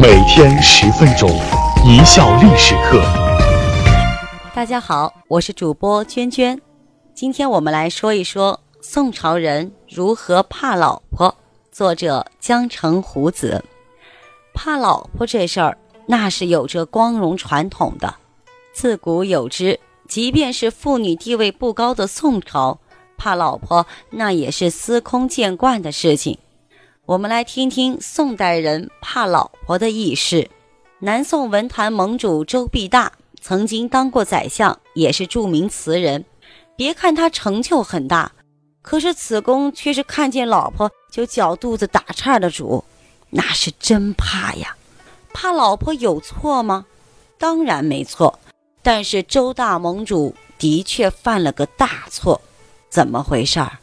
每天十分钟，一笑历史课。大家好，我是主播娟娟。今天我们来说一说宋朝人如何怕老婆。作者江城虎子。怕老婆这事儿，那是有着光荣传统的，自古有之。即便是妇女地位不高的宋朝，怕老婆那也是司空见惯的事情。我们来听听宋代人怕老婆的轶事。南宋文坛盟主周必大曾经当过宰相，也是著名词人。别看他成就很大，可是此公却是看见老婆就脚肚子打颤的主，那是真怕呀！怕老婆有错吗？当然没错。但是周大盟主的确犯了个大错，怎么回事儿？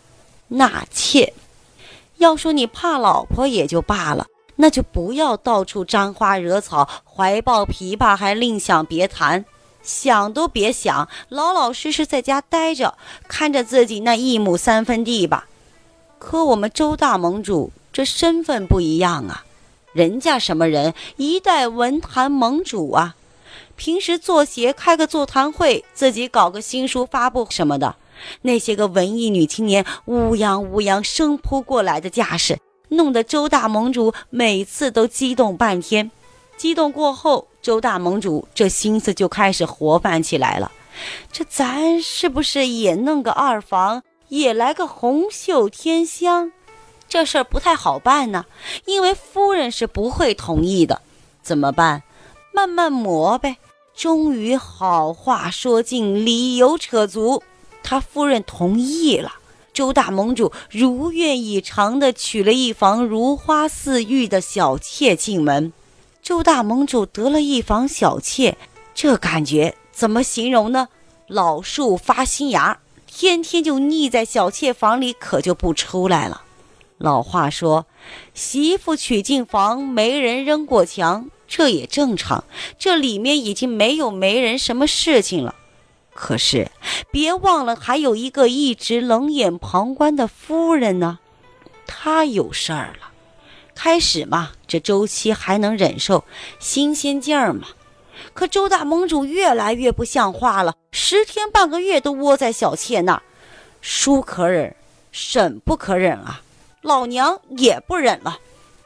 纳妾。要说你怕老婆也就罢了，那就不要到处沾花惹草，怀抱琵琶还另想别谈，想都别想，老老实实在家待着，看着自己那一亩三分地吧。可我们周大盟主这身份不一样啊，人家什么人？一代文坛盟主啊。平时做鞋开个座谈会，自己搞个新书发布什么的，那些个文艺女青年乌泱乌泱生扑过来的架势，弄得周大盟主每次都激动半天。激动过后，周大盟主这心思就开始活泛起来了。这咱是不是也弄个二房，也来个红袖添香？这事儿不太好办呢，因为夫人是不会同意的。怎么办？慢慢磨呗。终于好话说尽，理由扯足，他夫人同意了。周大盟主如愿以偿地娶了一房如花似玉的小妾进门。周大盟主得了一房小妾，这感觉怎么形容呢？老树发新芽，天天就腻在小妾房里，可就不出来了。老话说，媳妇娶进房，没人扔过墙。这也正常，这里面已经没有媒人什么事情了。可是别忘了，还有一个一直冷眼旁观的夫人呢，她有事儿了。开始嘛，这周期还能忍受，新鲜劲儿嘛。可周大盟主越来越不像话了，十天半个月都窝在小妾那儿，叔可忍，婶不可忍啊，老娘也不忍了。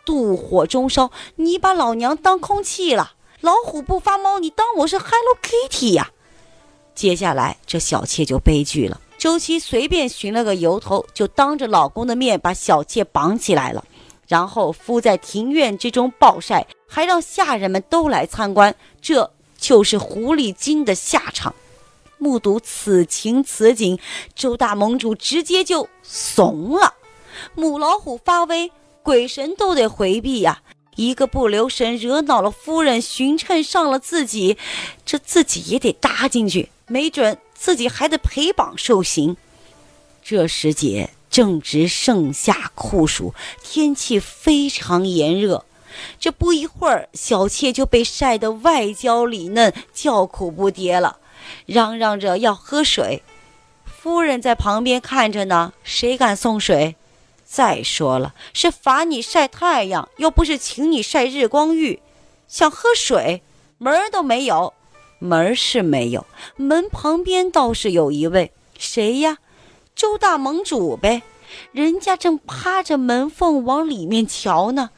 妒火中烧，你把老娘当空气了？老虎不发猫，你当我是 Hello Kitty 呀？接下来这小妾就悲剧了。周七随便寻了个由头，就当着老公的面把小妾绑起来了，然后敷在庭院之中暴晒，还让下人们都来参观。这就是狐狸精的下场。目睹此情此景，周大盟主直接就怂了。母老虎发威。鬼神都得回避呀！一个不留神惹恼了夫人，寻趁上了自己，这自己也得搭进去，没准自己还得陪绑受刑。这时节正值盛夏酷暑，天气非常炎热。这不一会儿，小妾就被晒得外焦里嫩，叫苦不迭了，嚷嚷着要喝水。夫人在旁边看着呢，谁敢送水？再说了，是罚你晒太阳，又不是请你晒日光浴。想喝水，门儿都没有。门是没有，门旁边倒是有一位，谁呀？周大盟主呗。人家正趴着门缝往里面瞧呢，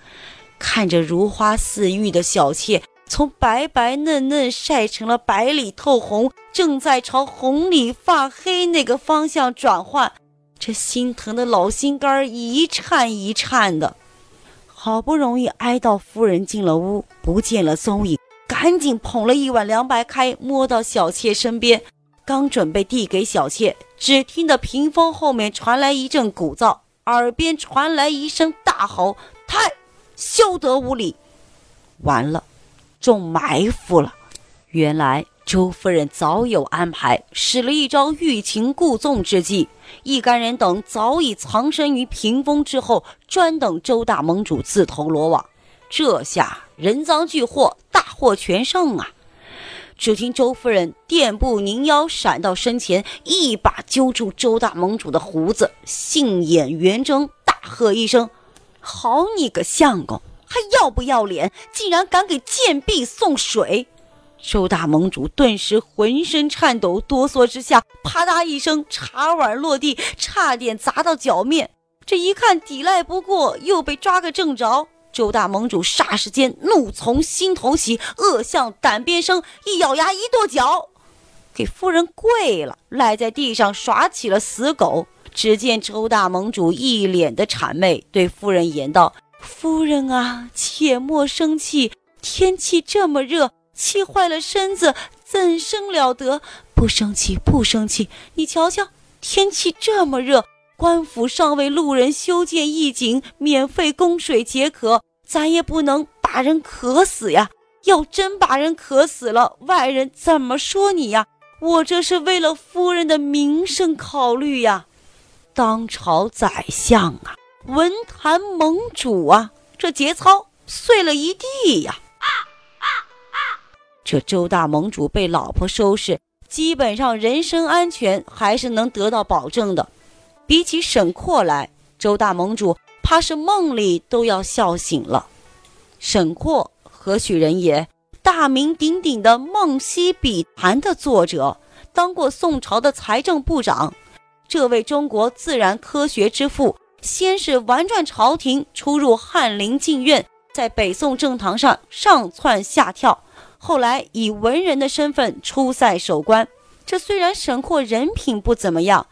看着如花似玉的小妾从白白嫩嫩晒成了白里透红，正在朝红里发黑那个方向转换。这心疼的老心肝一颤一颤的，好不容易挨到夫人进了屋，不见了踪影，赶紧捧了一碗凉白开，摸到小妾身边，刚准备递给小妾，只听得屏风后面传来一阵鼓噪，耳边传来一声大吼：“太，休得无礼！”完了，中埋伏了。原来。周夫人早有安排，使了一招欲擒故纵之计。一干人等早已藏身于屏风之后，专等周大盟主自投罗网。这下人赃俱获，大获全胜啊！只听周夫人垫步拧腰，闪到身前，一把揪住周大盟主的胡子，杏眼圆睁，大喝一声：“好你个相公，还要不要脸？竟然敢给贱婢送水！周大盟主顿时浑身颤抖，哆嗦之下，啪嗒一声，茶碗落地，差点砸到脚面。这一看抵赖不过，又被抓个正着。周大盟主霎时间怒从心头起，恶向胆边生，一咬牙，一跺脚，给夫人跪了，赖在地上耍起了死狗。只见周大盟主一脸的谄媚，对夫人言道：“夫人啊，切莫生气，天气这么热。”气坏了身子，怎生了得？不生气，不生气。你瞧瞧，天气这么热，官府尚为路人修建义井，免费供水解渴，咱也不能把人渴死呀。要真把人渴死了，外人怎么说你呀？我这是为了夫人的名声考虑呀。当朝宰相啊，文坛盟主啊，这节操碎了一地呀。这周大盟主被老婆收拾，基本上人身安全还是能得到保证的。比起沈括来，周大盟主怕是梦里都要笑醒了。沈括何许人也？大名鼎鼎的《梦溪笔谈》的作者，当过宋朝的财政部长。这位中国自然科学之父，先是玩转朝廷，出入翰林禁院，在北宋政坛上上窜下跳。后来以文人的身份出塞守关，这虽然沈括人品不怎么样，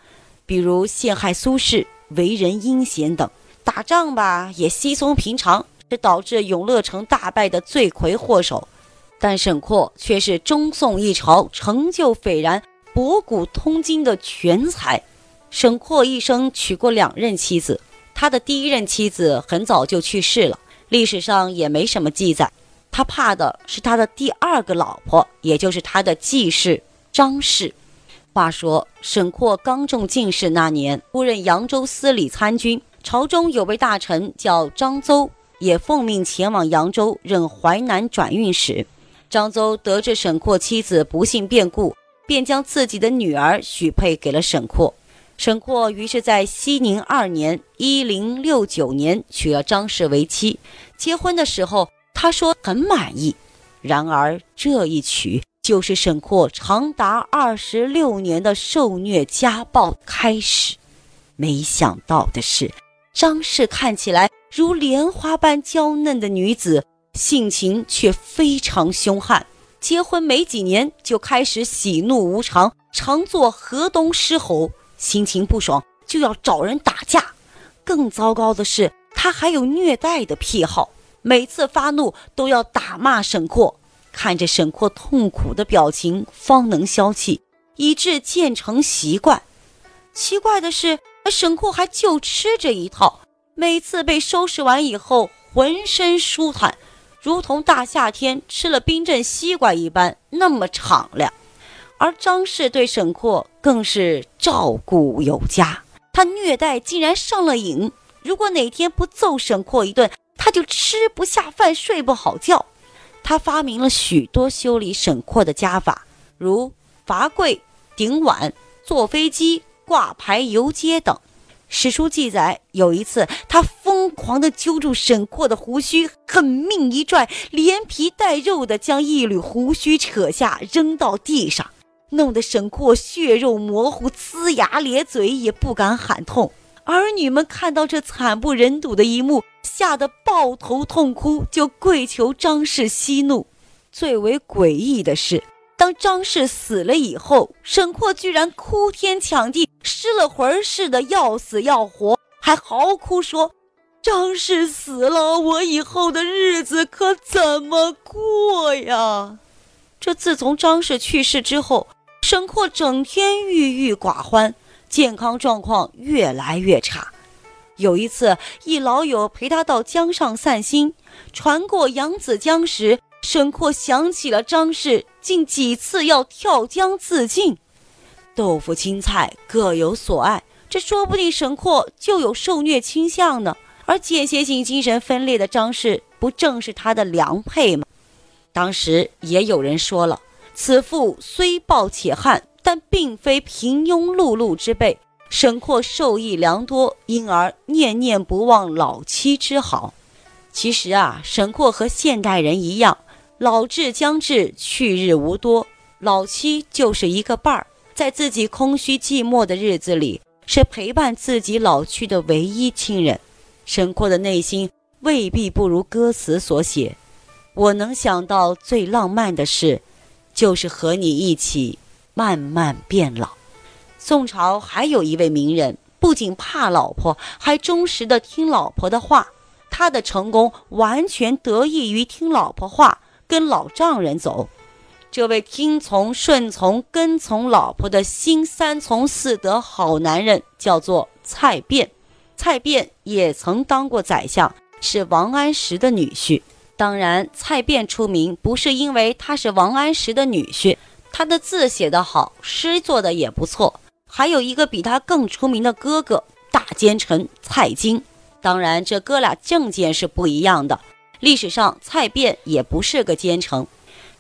比如陷害苏轼、为人阴险等，打仗吧也稀松平常，是导致永乐城大败的罪魁祸首。但沈括却是中宋一朝成就斐然、博古通今的全才。沈括一生娶过两任妻子，他的第一任妻子很早就去世了，历史上也没什么记载。他怕的是他的第二个老婆，也就是他的继室张氏。话说沈括刚中进士那年，出任扬州司礼参军，朝中有位大臣叫张邹，也奉命前往扬州任淮南转运使。张邹得知沈括妻子不幸变故，便将自己的女儿许配给了沈括。沈括于是，在熙宁二年（一零六九年）娶了张氏为妻。结婚的时候。他说很满意，然而这一娶就是沈括长达二十六年的受虐家暴开始。没想到的是，张氏看起来如莲花般娇嫩的女子，性情却非常凶悍。结婚没几年就开始喜怒无常，常做河东狮吼，心情不爽就要找人打架。更糟糕的是，他还有虐待的癖好。每次发怒都要打骂沈括，看着沈括痛苦的表情方能消气，以致渐成习惯。奇怪的是，沈括还就吃这一套，每次被收拾完以后，浑身舒坦，如同大夏天吃了冰镇西瓜一般，那么敞亮。而张氏对沈括更是照顾有加，他虐待竟然上了瘾，如果哪天不揍沈括一顿。他就吃不下饭，睡不好觉。他发明了许多修理沈括的家法，如罚跪、顶碗、坐飞机、挂牌游街等。史书记载，有一次他疯狂地揪住沈括的胡须，狠命一拽，连皮带肉的将一缕胡须扯下，扔到地上，弄得沈括血肉模糊，呲牙咧嘴，也不敢喊痛。儿女们看到这惨不忍睹的一幕。吓得抱头痛哭，就跪求张氏息怒。最为诡异的是，当张氏死了以后，沈括居然哭天抢地，失了魂似的要死要活，还嚎哭说：“张氏死了，我以后的日子可怎么过呀？”这自从张氏去世之后，沈括整天郁郁寡欢，健康状况越来越差。有一次，一老友陪他到江上散心，船过扬子江时，沈括想起了张氏，竟几次要跳江自尽。豆腐青菜各有所爱，这说不定沈括就有受虐倾向呢。而间歇性精神分裂的张氏，不正是他的良配吗？当时也有人说了，此妇虽暴且悍，但并非平庸碌碌之辈。沈括受益良多，因而念念不忘老妻之好。其实啊，沈括和现代人一样，老至将至，去日无多，老妻就是一个伴儿，在自己空虚寂寞的日子里，是陪伴自己老去的唯一亲人。沈括的内心未必不如歌词所写。我能想到最浪漫的事，就是和你一起慢慢变老。宋朝还有一位名人，不仅怕老婆，还忠实的听老婆的话。他的成功完全得益于听老婆话，跟老丈人走。这位听从、顺从、跟从老婆的新三从四德好男人，叫做蔡卞。蔡卞也曾当过宰相，是王安石的女婿。当然，蔡卞出名不是因为他是王安石的女婿，他的字写得好，诗做的也不错。还有一个比他更出名的哥哥，大奸臣蔡京。当然，这哥俩政见是不一样的。历史上，蔡卞也不是个奸臣，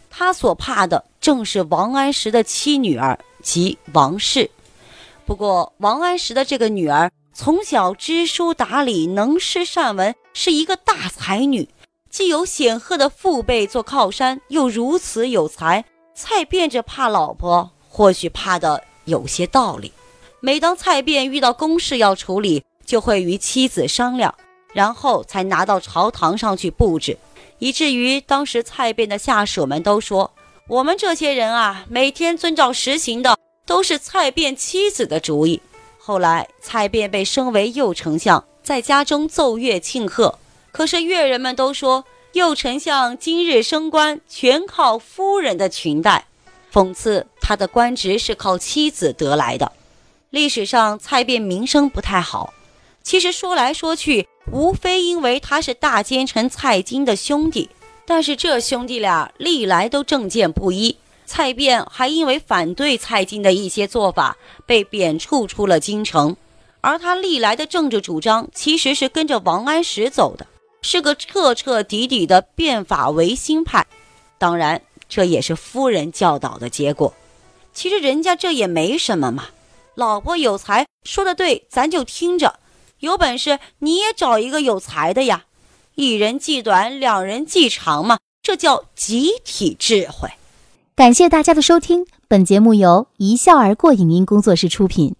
他所怕的正是王安石的妻女儿，即王氏。不过，王安石的这个女儿从小知书达理，能诗善文，是一个大才女，既有显赫的父辈做靠山，又如此有才。蔡卞这怕老婆，或许怕的有些道理。每当蔡卞遇到公事要处理，就会与妻子商量，然后才拿到朝堂上去布置，以至于当时蔡卞的下属们都说：“我们这些人啊，每天遵照实行的都是蔡卞妻子的主意。”后来，蔡卞被升为右丞相，在家中奏乐庆贺。可是乐人们都说，右丞相今日升官全靠夫人的裙带，讽刺他的官职是靠妻子得来的。历史上，蔡卞名声不太好。其实说来说去，无非因为他是大奸臣蔡京的兄弟，但是这兄弟俩历来都政见不一。蔡卞还因为反对蔡京的一些做法，被贬黜出了京城。而他历来的政治主张，其实是跟着王安石走的，是个彻彻底底的变法维新派。当然，这也是夫人教导的结果。其实人家这也没什么嘛，老婆有才，说的对，咱就听着。有本事你也找一个有才的呀，一人计短，两人计长嘛，这叫集体智慧。感谢大家的收听，本节目由一笑而过影音工作室出品。